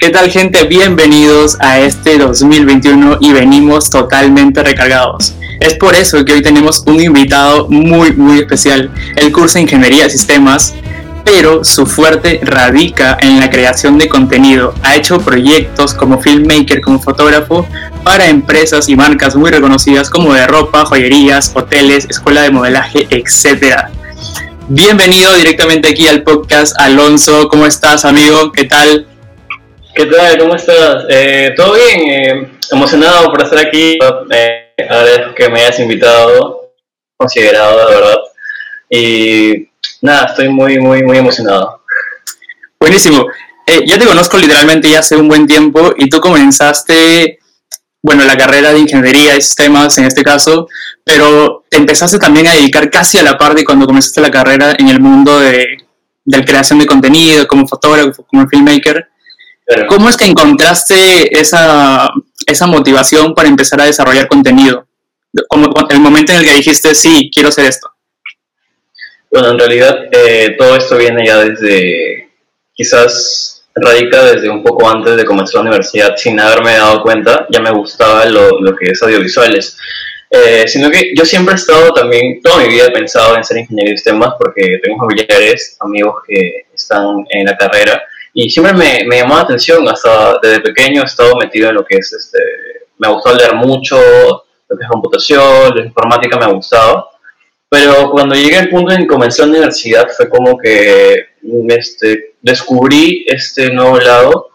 ¿Qué tal gente? Bienvenidos a este 2021 y venimos totalmente recargados. Es por eso que hoy tenemos un invitado muy muy especial. El curso de Ingeniería de Sistemas, pero su fuerte radica en la creación de contenido. Ha hecho proyectos como filmmaker, como fotógrafo para empresas y marcas muy reconocidas como de ropa, joyerías, hoteles, escuela de modelaje, etc. Bienvenido directamente aquí al podcast, Alonso. ¿Cómo estás, amigo? ¿Qué tal? ¿Qué tal? ¿Cómo estás? Eh, ¿Todo bien? Eh, emocionado por estar aquí. Eh, agradezco que me hayas invitado, considerado, de verdad. Y nada, estoy muy, muy, muy emocionado. Buenísimo. Eh, yo te conozco literalmente ya hace un buen tiempo y tú comenzaste, bueno, la carrera de ingeniería de sistemas en este caso, pero te empezaste también a dedicar casi a la par de cuando comenzaste la carrera en el mundo de, de la creación de contenido, como fotógrafo, como filmmaker. ¿Cómo es que encontraste esa, esa motivación para empezar a desarrollar contenido? Como el momento en el que dijiste, sí, quiero hacer esto. Bueno, en realidad eh, todo esto viene ya desde, quizás radica desde un poco antes de comenzar la universidad, sin haberme dado cuenta, ya me gustaba lo, lo que es audiovisuales. Eh, sino que yo siempre he estado también, toda mi vida he pensado en ser ingeniero de sistemas porque tengo familiares, amigos que están en la carrera y siempre me, me llamó la atención, hasta desde pequeño he estado metido en lo que es, este, me gustó leer mucho, lo que es computación, la informática me ha gustado, pero cuando llegué al punto en que comencé la universidad fue como que este, descubrí este nuevo lado,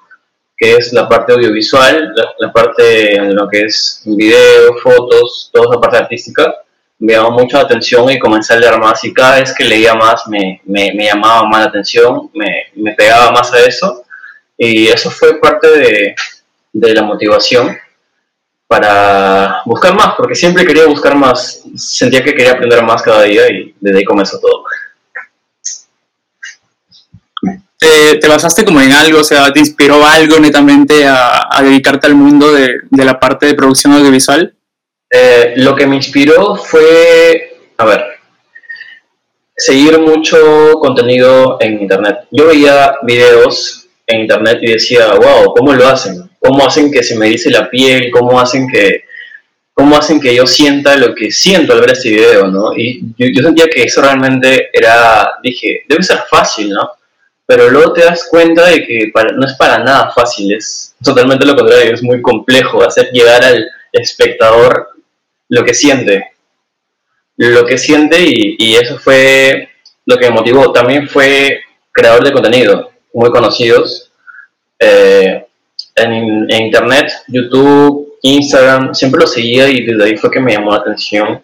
que es la parte audiovisual, la, la parte en lo que es video, fotos, toda esa parte artística, me llamó mucho la atención y comencé a leer más y cada vez que leía más me, me, llamaba más la atención, me, me, pegaba más a eso y eso fue parte de, de, la motivación para buscar más, porque siempre quería buscar más, sentía que quería aprender más cada día y desde ahí comenzó todo. ¿Te, te basaste como en algo, o sea, te inspiró algo netamente a, a dedicarte al mundo de, de la parte de producción audiovisual? Eh, lo que me inspiró fue, a ver, seguir mucho contenido en internet. Yo veía videos en internet y decía, wow, ¿cómo lo hacen? ¿Cómo hacen que se me dice la piel? ¿Cómo hacen que, cómo hacen que yo sienta lo que siento al ver este video? ¿no? Y yo, yo sentía que eso realmente era, dije, debe ser fácil, ¿no? Pero luego te das cuenta de que para, no es para nada fácil, es totalmente lo contrario, es muy complejo hacer llegar al espectador lo que siente, lo que siente y, eso fue lo que me motivó. También fue creador de contenido, muy conocidos eh, en, internet, YouTube, Instagram, siempre lo seguía y desde ahí fue que me llamó la atención.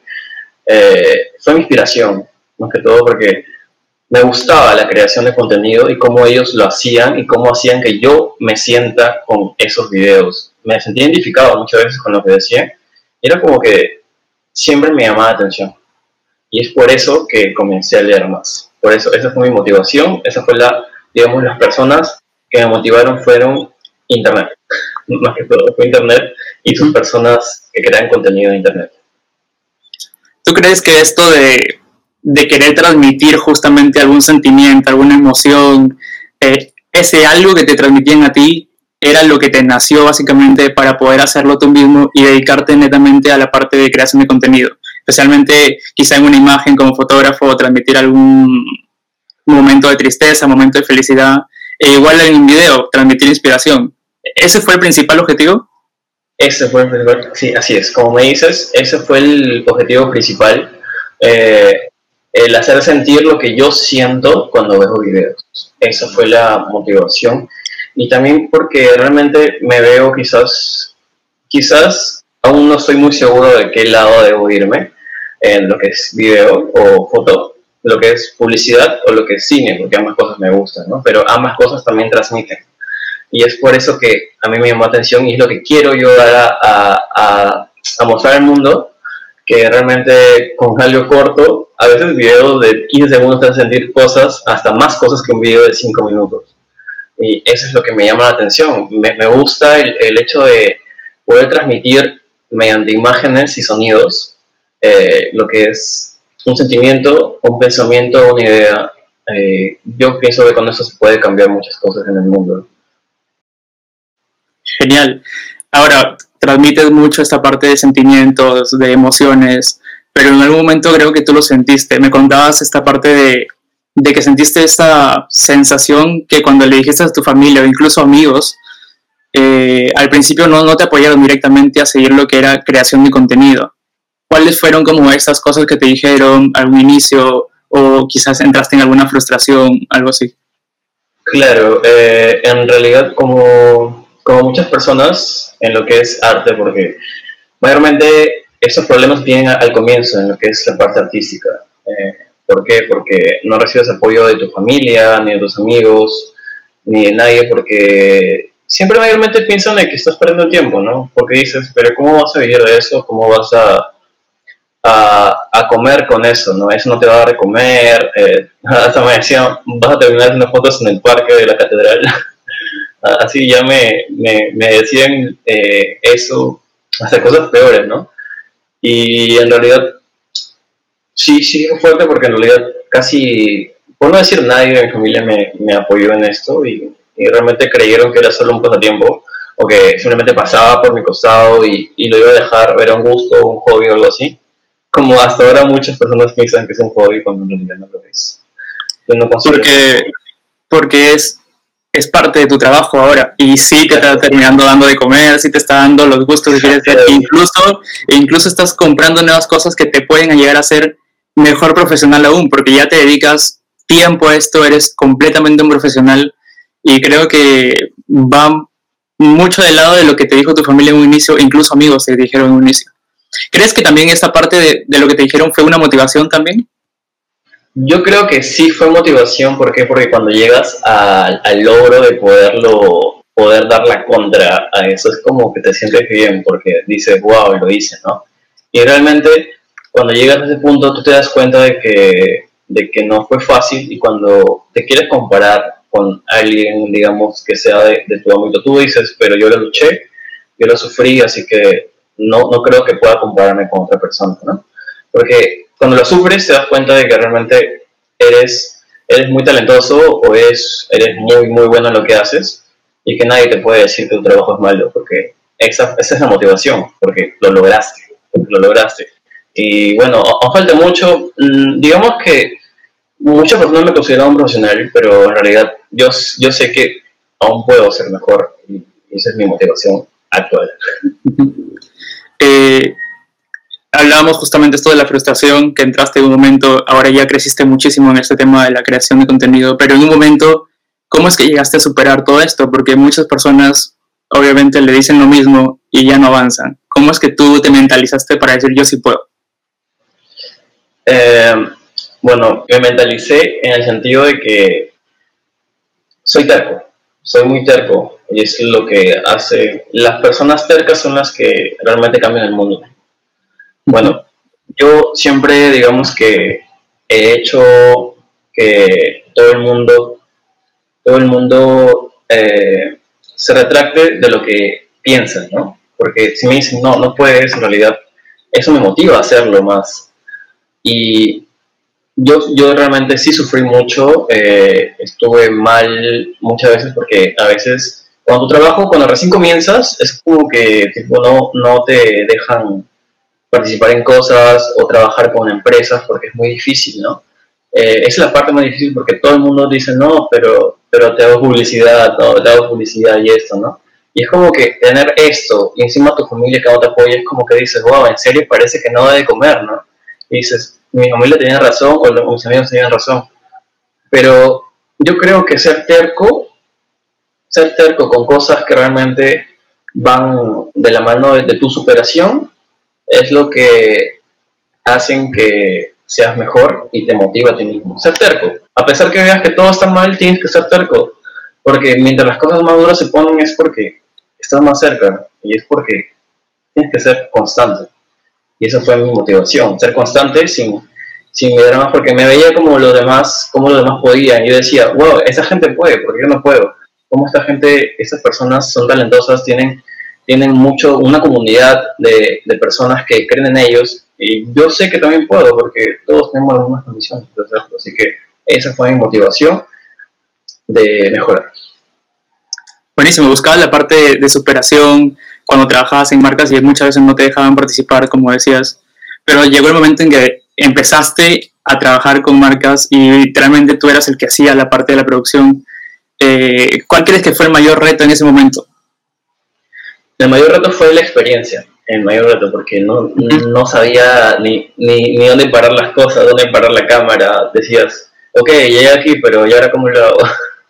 Eh, fue mi inspiración, más que todo porque me gustaba la creación de contenido y cómo ellos lo hacían y cómo hacían que yo me sienta con esos videos. Me sentí identificado muchas veces con lo que decían. Era como que siempre me llamaba la atención. Y es por eso que comencé a leer más. Por eso, esa fue mi motivación, esa fue la, digamos, las personas que me motivaron fueron Internet. Más que todo, fue Internet y sus personas que crean contenido en Internet. ¿Tú crees que esto de, de querer transmitir justamente algún sentimiento, alguna emoción, eh, ese algo que te transmitían a ti, era lo que te nació básicamente para poder hacerlo tú mismo y dedicarte netamente a la parte de creación de contenido. Especialmente quizá en una imagen como fotógrafo transmitir algún momento de tristeza, momento de felicidad. E igual en un video, transmitir inspiración. ¿Ese fue el principal objetivo? Ese fue el principal, sí, así es. Como me dices, ese fue el objetivo principal. Eh, el hacer sentir lo que yo siento cuando veo videos. Esa fue la motivación y también porque realmente me veo quizás, quizás aún no estoy muy seguro de qué lado debo irme en lo que es video o foto, lo que es publicidad o lo que es cine, porque ambas cosas me gustan, ¿no? Pero ambas cosas también transmiten. Y es por eso que a mí me llamó la atención y es lo que quiero yo dar a mostrar al mundo, que realmente con algo corto, a veces videos de 15 segundos te hacen sentir cosas, hasta más cosas que un video de 5 minutos. Y eso es lo que me llama la atención. Me, gusta el, el, hecho de poder transmitir mediante imágenes y sonidos eh, lo que es un sentimiento, un pensamiento, una idea. Eh, yo pienso que con eso se puede cambiar muchas cosas en el mundo. Genial. Ahora, transmites mucho esta parte de sentimientos, de emociones, pero en algún momento creo que tú lo sentiste. Me contabas esta parte de, de que sentiste esa sensación que cuando le dijiste a tu familia o incluso amigos, eh, al principio no, no te apoyaron directamente a seguir lo que era creación de contenido. ¿Cuáles fueron como esas cosas que te dijeron al inicio o quizás entraste en alguna frustración, algo así? Claro, eh, en realidad como, como muchas personas en lo que es arte, porque mayormente esos problemas vienen al comienzo en lo que es la parte artística. Eh, ¿Por qué? Porque no recibes apoyo de tu familia, ni de tus amigos, ni de nadie, porque siempre mayormente piensan de que estás perdiendo tiempo, ¿no? Porque dices, pero ¿cómo vas a vivir de eso? ¿Cómo vas a a, comer con eso, ¿no? Eso no te va a dar de comer. Eh, hasta me decían, vas a terminar haciendo fotos en el parque de la catedral. Así ya me, me, me decían eh, eso, hasta cosas peores, ¿no? Y en realidad, sí, sí fue fuerte porque en realidad casi, por no decir nadie de mi familia me, me apoyó en esto y, y, realmente creyeron que era solo un pasatiempo o que simplemente pasaba por mi costado y, y lo iba a dejar, era un gusto, un hobby o algo así. Como hasta ahora muchas personas piensan que es un hobby cuando en realidad no lo es. porque, porque es, es parte de tu trabajo ahora. Y sí te está terminando dando de comer, sí te está dando los gustos que quieres hacer, incluso, incluso estás comprando nuevas cosas que te pueden llegar a ser mejor profesional aún, porque ya te dedicas tiempo a esto, eres completamente un profesional y creo que va mucho del lado de lo que te dijo tu familia en un inicio, incluso amigos te dijeron en un inicio. ¿Crees que también esta parte de, de, lo que te dijeron fue una motivación también? Yo creo que sí fue motivación, ¿por qué? Porque cuando llegas al, logro de poderlo, poder dar la contra a eso, es como que te sientes bien, porque dices, wow, lo hice, ¿no? Y realmente, cuando llegas a ese punto, tú te das cuenta de que, de que no fue fácil y cuando te quieres comparar con alguien, digamos, que sea de, de tu ámbito, tú dices, pero yo lo luché, yo lo sufrí, así que no, no creo que pueda compararme con otra persona, ¿no? Porque cuando lo sufres te das cuenta de que realmente eres, eres muy talentoso o eres, eres muy, muy bueno en lo que haces y que nadie te puede decir que tu trabajo es malo, porque esa, esa es la motivación, porque lo lograste, porque lo lograste. Y bueno, aún falta mucho, mm, digamos que muchas personas me consideran un profesional, pero en realidad yo, yo sé que aún puedo ser mejor y esa es mi motivación actual. Eh, hablábamos justamente esto de la frustración, que entraste en un momento, ahora ya creciste muchísimo en este tema de la creación de contenido, pero en un momento, ¿cómo es que llegaste a superar todo esto? Porque muchas personas obviamente le dicen lo mismo y ya no avanzan. ¿Cómo es que tú te mentalizaste para decir yo sí puedo? Eh, bueno, me mentalicé en el sentido de que soy terco, soy muy terco y es lo que hace, las personas tercas son las que realmente cambian el mundo. Bueno, yo siempre digamos que he hecho que todo el mundo, todo el mundo eh, se retracte de lo que piensan, ¿no? Porque si me dicen, no, no puedes, en realidad, eso me motiva a hacerlo más. Y yo, yo realmente sí sufrí mucho, eh, estuve mal muchas veces porque a veces cuando tu trabajo, cuando recién comienzas, es como que tipo, no, no te dejan participar en cosas o trabajar con empresas porque es muy difícil, ¿no? Eh, es la parte más difícil porque todo el mundo dice, no, pero, pero te hago publicidad, no, te hago publicidad y esto, ¿no? Y es como que tener esto y encima tu familia que no te apoya es como que dices, wow, en serio parece que no debe comer, ¿no? Y dices, mi familia tenía razón o mis amigos tenían razón. Pero yo creo que ser terco ser terco con cosas que realmente van de la mano de, tu superación es lo que hacen que seas mejor y te motiva a ti mismo. Ser terco. A pesar que veas que todo está mal, tienes que ser terco. Porque mientras las cosas más duras se ponen es porque estás más cerca y es porque tienes que ser constante. Y esa fue mi motivación, ser constante sin, sin mirar más, porque me veía como los demás, como los demás podían. Yo decía, wow, esa gente puede, porque yo no puedo cómo esta gente, estas personas son talentosas, tienen, tienen mucho, una comunidad de, de, personas que creen en ellos y yo sé que también puedo porque todos tenemos las mismas condiciones, así que esa fue mi motivación de mejorar. Buenísimo, buscabas la parte de, superación cuando trabajabas en marcas y muchas veces no te dejaban participar, como decías, pero llegó el momento en que empezaste a trabajar con marcas y literalmente tú eras el que hacía la parte de la producción. Eh, ¿Cuál crees que fue el mayor reto en ese momento? El mayor reto fue la experiencia, el mayor reto, porque no, no sabía ni, ni, ni, dónde parar las cosas, dónde parar la cámara. Decías, ok, llegué aquí, pero ¿y ahora cómo lo hago?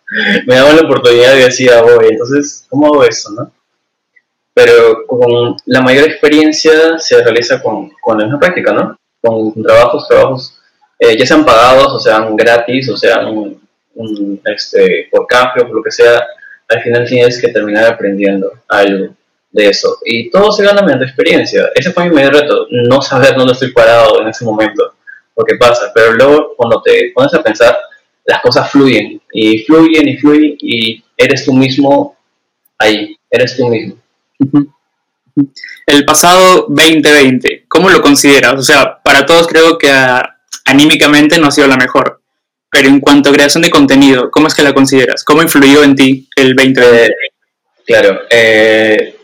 Me daban la oportunidad y decía, voy, entonces, ¿cómo hago eso, no? Pero con la mayor experiencia se realiza con, con la práctica, ¿no? Con trabajos, trabajos, eh, ya sean pagados, o sean gratis, o sean este, por cambio, por lo que sea, al final tienes que terminar aprendiendo algo de eso. Y todo se gana mediante experiencia. Ese fue mi mayor reto, no saber dónde estoy parado en ese momento, lo que pasa. Pero luego cuando te pones a pensar, las cosas fluyen y fluyen y fluyen y eres tú mismo ahí, eres tú mismo. El pasado 2020, ¿cómo lo consideras? O sea, para todos creo que ah, anímicamente no ha sido la mejor, pero en cuanto a creación de contenido, ¿cómo es que la consideras? ¿Cómo influyó en ti el 2020? Eh, claro, eh,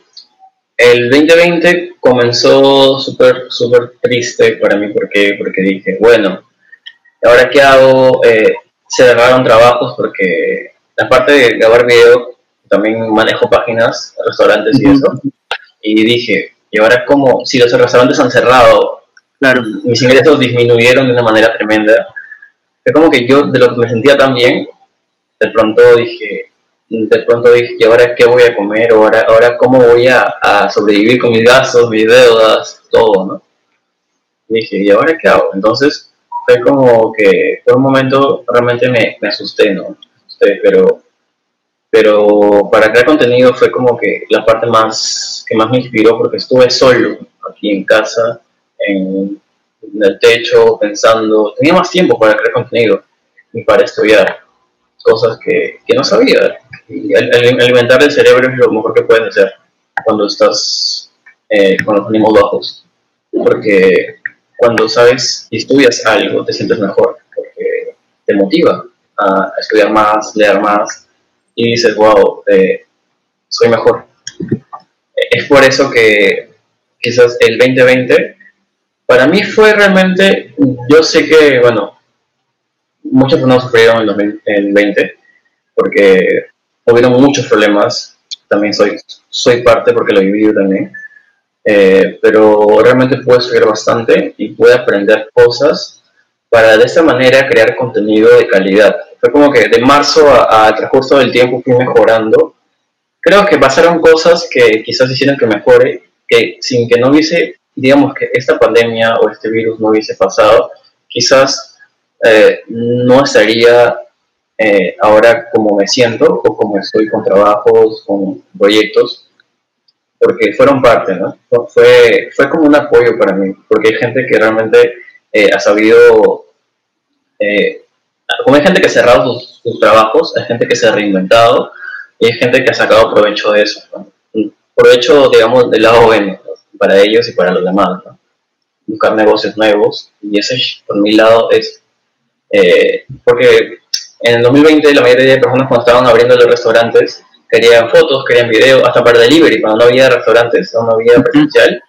el 2020 comenzó súper, súper triste para mí porque, porque dije, bueno, ¿ahora qué hago? Eh, se cerraron trabajos porque, aparte de grabar video, también manejo páginas, restaurantes y eso. Y dije, ¿y ahora cómo? Si los restaurantes han cerrado, claro. mis ingresos disminuyeron de una manera tremenda. Fue como que yo, de lo que me sentía tan bien, de pronto dije, de pronto dije, ¿y ahora qué voy a comer? ahora, ahora cómo voy a, sobrevivir con mis gastos, mis deudas, todo, ¿no? dije, ¿y ahora qué hago? Entonces fue como que por un momento realmente me, me asusté, ¿no? pero, pero para crear contenido fue como que la parte más que más me inspiró porque estuve solo aquí en casa, en, el techo, pensando, tenía más tiempo para crear contenido y para estudiar cosas que, que no sabía. Alimentar el cerebro es lo mejor que puedes hacer cuando estás eh, con los ánimos bajos. Porque cuando sabes y estudias algo, te sientes mejor. Porque te motiva a estudiar más, leer más. Y dices, wow, eh, soy mejor. Es por eso que quizás el 2020 para mí fue realmente, yo sé que, bueno, muchos personas sufrieron en 2020 porque hubieron muchos problemas. También soy, soy parte porque lo he vivido también. Eh, pero realmente pude estudiar bastante y pude aprender cosas para de esta manera crear contenido de calidad. Fue como que de marzo al transcurso del tiempo fui mejorando. Creo que pasaron cosas que quizás hicieron que mejore, que sin que no hubiese, digamos que esta pandemia o este virus no hubiese pasado, quizás eh, no estaría eh, ahora como me siento o como estoy con trabajos, con proyectos, porque fueron parte, ¿no? Fue, fue como un apoyo para mí, porque hay gente que realmente eh, ha sabido, como hay gente que ha cerrado sus, trabajos, hay gente que se ha reinventado y hay gente que ha sacado provecho de eso, provecho, digamos, del lado bueno, para ellos y para los demás, buscar negocios nuevos y ese por mi lado es eh, porque en el 2020 la mayoría de personas cuando estaban abriendo los restaurantes querían fotos, querían videos, hasta para delivery, cuando no había restaurantes, no había presencial,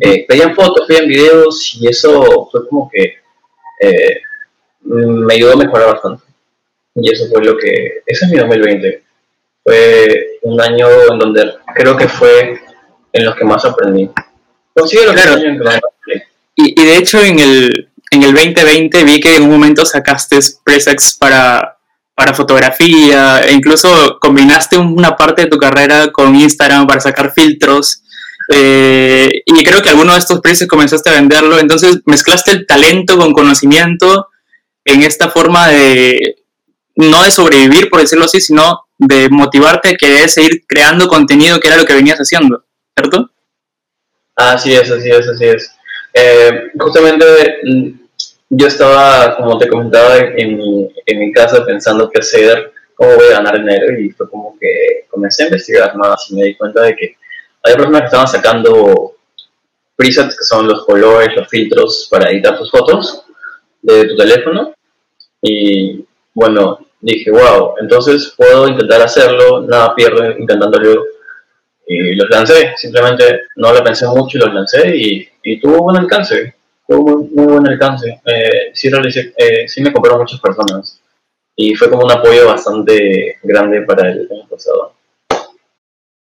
eh, pedían fotos, pedían videos y eso fue como que eh, me ayudó a mejorar bastante. Y eso fue lo que, ese es mi 2020. Fue un año en donde creo que fue en los que más aprendí. Considero claro. que y, y de hecho en el, en el 2020 vi que en un momento sacaste presets para, para fotografía, e incluso combinaste una parte de tu carrera con Instagram para sacar filtros. Eh, y creo que alguno de estos presets comenzaste a venderlo. Entonces mezclaste el talento con conocimiento en esta forma de, no de sobrevivir, por decirlo así, sino de motivarte a querer seguir creando contenido que era lo que venías haciendo, ¿cierto? Así es, así es, así es. Eh, justamente mm, yo estaba, como te comentaba, en mi, en mi casa pensando qué hacer, cómo voy a ganar dinero y fue como que comencé a investigar más y me di cuenta de que hay personas que estaban sacando presets que son los colores, los filtros para editar tus fotos de tu teléfono y bueno, dije, wow, entonces puedo intentar hacerlo, nada pierdo intentándolo. Y los lancé, simplemente no lo pensé mucho y los lancé y, y tuvo buen alcance, tuvo muy, muy buen alcance. Eh, sí, realicé, eh, sí me compraron muchas personas y fue como un apoyo bastante grande para el año pasado.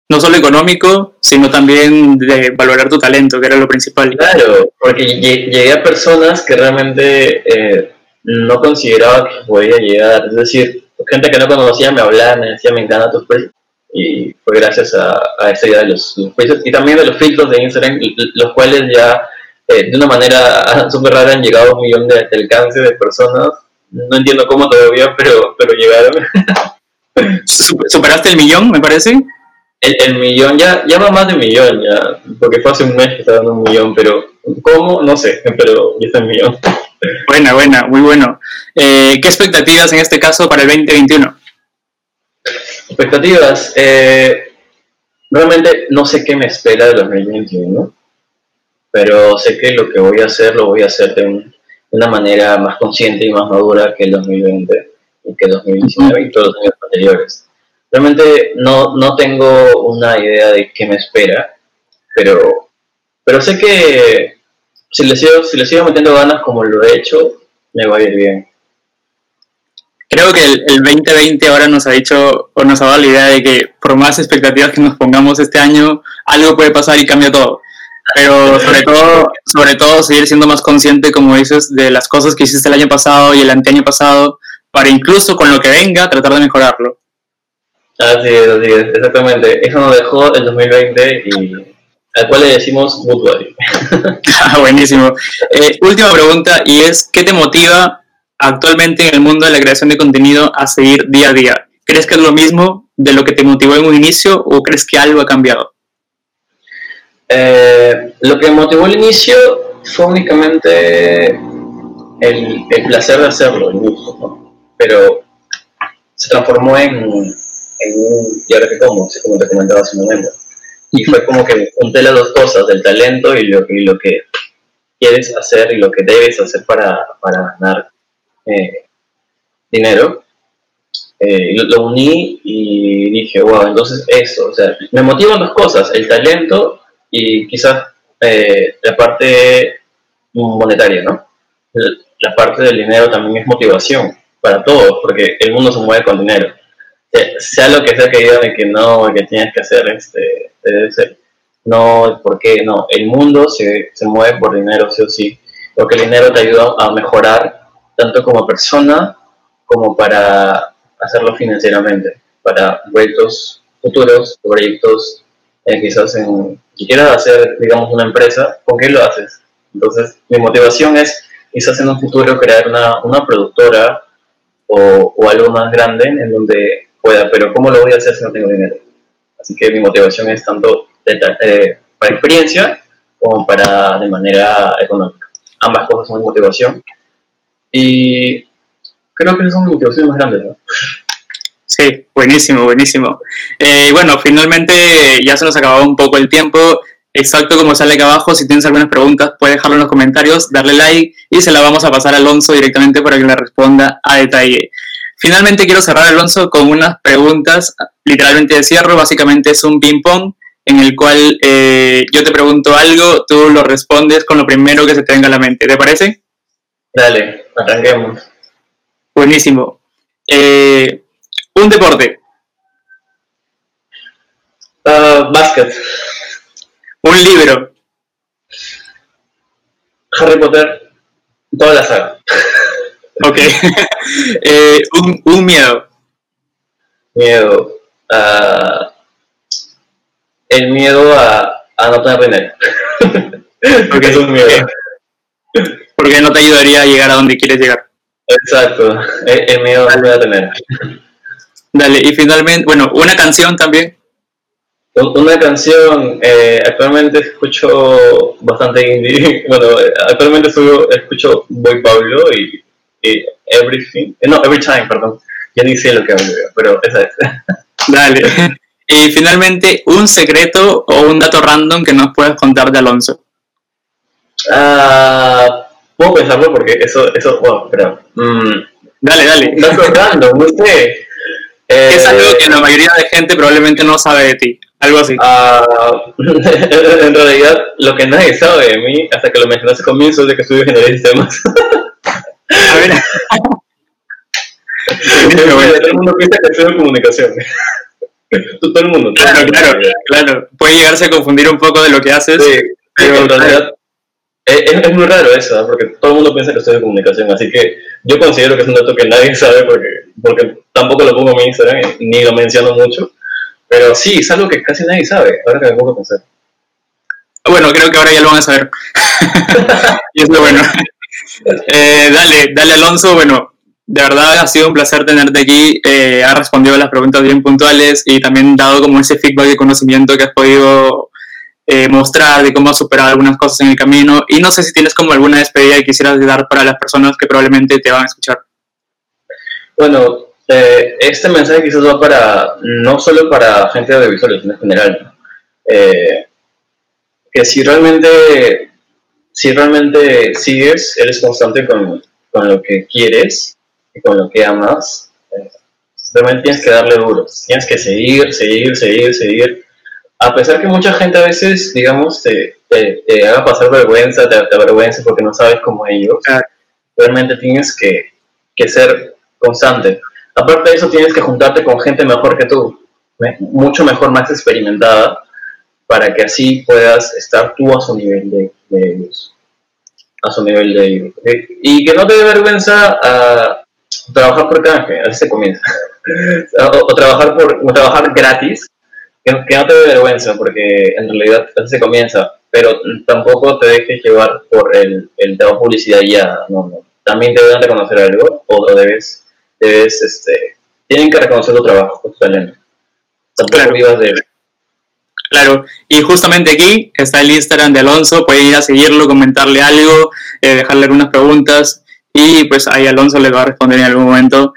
No solo económico, sino también de valorar tu talento, que era lo principal. Claro, porque llegué a personas que realmente eh, no consideraba que podía llegar. Es decir, gente que no conocía me hablaba, me decía, me encanta tus precios. Y fue gracias a, a esa idea de los, precios y también de los filtros de Instagram, los cuales ya eh, de una manera súper rara han llegado a un millón de, alcance de personas. No entiendo cómo todavía, pero, pero llegaron. ¿Superaste el millón, me parece? El, el, millón, ya, ya va más de un millón, ya, porque fue hace un mes que estaba dando un millón, pero ¿cómo? No sé, pero ya está el millón. Buena, buena, muy bueno. Eh, ¿Qué expectativas en este caso para el 2021? Expectativas. Eh, realmente no sé qué me espera del 2021, pero sé que lo que voy a hacer lo voy a hacer de, una manera más consciente y más madura que el 2020 y que el 2019 y todos los años anteriores. Realmente no, no tengo una idea de qué me espera, pero, pero sé que si le, sigo, si le sigo metiendo ganas como lo he hecho, me va a ir bien. Creo que el, 2020 ahora nos ha dicho o nos ha dado la idea de que por más expectativas que nos pongamos este año, algo puede pasar y cambia todo. Pero sobre todo, sobre todo seguir siendo más consciente, como dices, de las cosas que hiciste el año pasado y el anteaño pasado, para incluso con lo que venga tratar de mejorarlo. Así es, así es, exactamente. Eso nos dejó el 2020 y al cual le decimos Goodbye. ah, buenísimo. Eh, última pregunta, y es, ¿qué te motiva actualmente en el mundo de la creación de contenido a seguir día a día? ¿Crees que es lo mismo de lo que te motivó en un inicio o crees que algo ha cambiado? Eh, lo que motivó al inicio fue únicamente el, el placer de hacerlo, el gusto, ¿no? pero se transformó en, en un, y ahora que como, como te comentaba hace un momento, y fue como que junté las dos cosas, el talento y lo, y lo que quieres hacer y lo que debes hacer para, para ganar eh, dinero. Eh, lo, uní y dije, wow, entonces eso, o sea, me motivan dos cosas, el talento y quizás eh, la parte monetaria, ¿no? La parte del dinero también es motivación para todos, porque el mundo se mueve con dinero. Sea lo que sea que digan de que no, que tienes que hacer este, debe ser. No, ¿por qué? No, el mundo se, se mueve por dinero, sí o sí, porque el dinero te ayuda a mejorar tanto como persona como para hacerlo financieramente, para proyectos futuros, proyectos eh, quizás en, si quieras hacer, digamos, una empresa, ¿con qué lo haces? Entonces, mi motivación es quizás en un futuro crear una, una productora o, o, algo más grande en donde pueda, pero ¿cómo lo voy a hacer si no tengo dinero? Así que mi motivación es tanto de, para experiencia como para de manera económica. Ambas cosas son mi motivación. Y creo que esas son mis motivaciones más grandes. ¿no? Sí, buenísimo, buenísimo. Eh, bueno, finalmente ya se nos acabó un poco el tiempo. Exacto como sale acá abajo, si tienes algunas preguntas puedes dejarlo en los comentarios, darle like y se la vamos a pasar a Alonso directamente para que le responda a detalle. Finalmente quiero cerrar, Alonso, con unas preguntas, literalmente de cierre, básicamente es un ping-pong en el cual eh, yo te pregunto algo, tú lo respondes con lo primero que se te venga a la mente, ¿te parece? Dale, arranquemos. Buenísimo. Eh, un deporte. Uh, básquet. Un libro. Harry Potter, toda la saga. Ok. eh, un, un, miedo. Miedo. Uh, el miedo a, a no tener dinero. Porque es un miedo. Porque no te ayudaría a llegar a donde quieres llegar. Exacto. El, miedo a no tener. Dale, y finalmente, bueno, una canción también. Una canción, eh, actualmente escucho bastante indie. Bueno, actualmente escucho Boy Pablo y Everything, eh, no, Every Time, perdón, ya ni sé lo que hablo, pero esa es. Dale. Y finalmente, un secreto o un dato random que nos puedes contar de Alonso. Uh, puedo pensarlo porque eso, eso, bueno, pero, mm, Dale, dale. Dato random, no sé. es algo que la mayoría de gente probablemente no sabe de ti. Algo así. Uh, en realidad, lo que nadie sabe de mí, hasta que lo mencionaste al comienzo, es de que estudio ingeniería de sistemas. A ver. todo el mundo piensa que estudio comunicación. todo el mundo. claro, claro, claro. Puede llegarse a confundir un poco de lo que haces. Sí, pero en realidad es, muy raro eso, porque todo el mundo piensa que estoy comunicación, así que yo considero que es un dato que nadie sabe porque, porque tampoco lo pongo en mi Instagram ni lo menciono mucho, pero sí, es algo que casi nadie sabe, ahora que me pongo a pensar. Bueno, creo que ahora ya lo van a saber. y es lo bueno. Eh, dale, dale Alonso, bueno, de verdad ha sido un placer tenerte aquí, eh, has respondido a las preguntas bien puntuales y también dado como ese feedback y conocimiento que has podido eh, mostrar de cómo has superado algunas cosas en el camino. Y no sé si tienes como alguna despedida que quisieras dar para las personas que probablemente te van a escuchar. Bueno, eh, este mensaje quizás va para, no solo para gente audiovisual, sino en general. Que si realmente, si realmente sigues, eres constante con, con lo que quieres y con lo que amas, realmente tienes que darle duro. Tienes que seguir, seguir, seguir, seguir a pesar que mucha gente a veces, digamos, te, te, haga pasar vergüenza, te, te avergüenza porque no sabes cómo ellos, realmente tienes que, que, ser constante. Aparte de eso, tienes que juntarte con gente mejor que tú, mucho mejor, más experimentada, para que así puedas estar tú a su nivel de, ellos. A su nivel de ellos. Y que no te dé vergüenza a trabajar por canje, así se comienza. o, trabajar, por, o trabajar gratis que, no te dé vergüenza, porque en realidad así se comienza, pero tampoco te dejes llevar por el, el trabajo publicidad ya, no, no. También te deben reconocer algo, o debes, debes, este, tienen que reconocer tu trabajo, tu talento. Tampoco claro. de Claro, y justamente aquí está el Instagram de Alonso, pueden ir a seguirlo, comentarle algo, eh, dejarle algunas preguntas y pues ahí Alonso le va a responder en algún momento.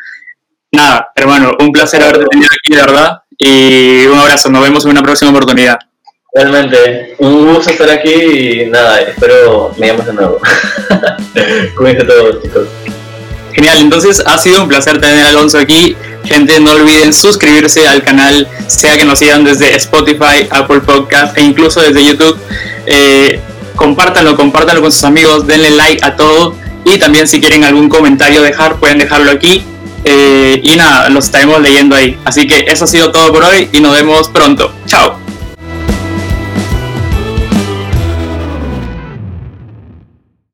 Nada, hermano, un placer haberte tenido aquí, de verdad. Y un abrazo, nos vemos en una próxima oportunidad. Realmente, un gusto estar aquí y nada, espero me llames de nuevo. Cuídense todos, chicos. Genial, entonces ha sido un placer tener a Alonso aquí. Gente, no olviden suscribirse al canal, sea que nos sigan desde Spotify, Apple Podcast e incluso desde YouTube. Eh, compártanlo, compártanlo con sus amigos, denle like a todo. Y también si quieren algún comentario dejar, pueden dejarlo aquí eh, y nada, los estaremos leyendo ahí. Así que eso ha sido todo por hoy y nos vemos pronto. Chao.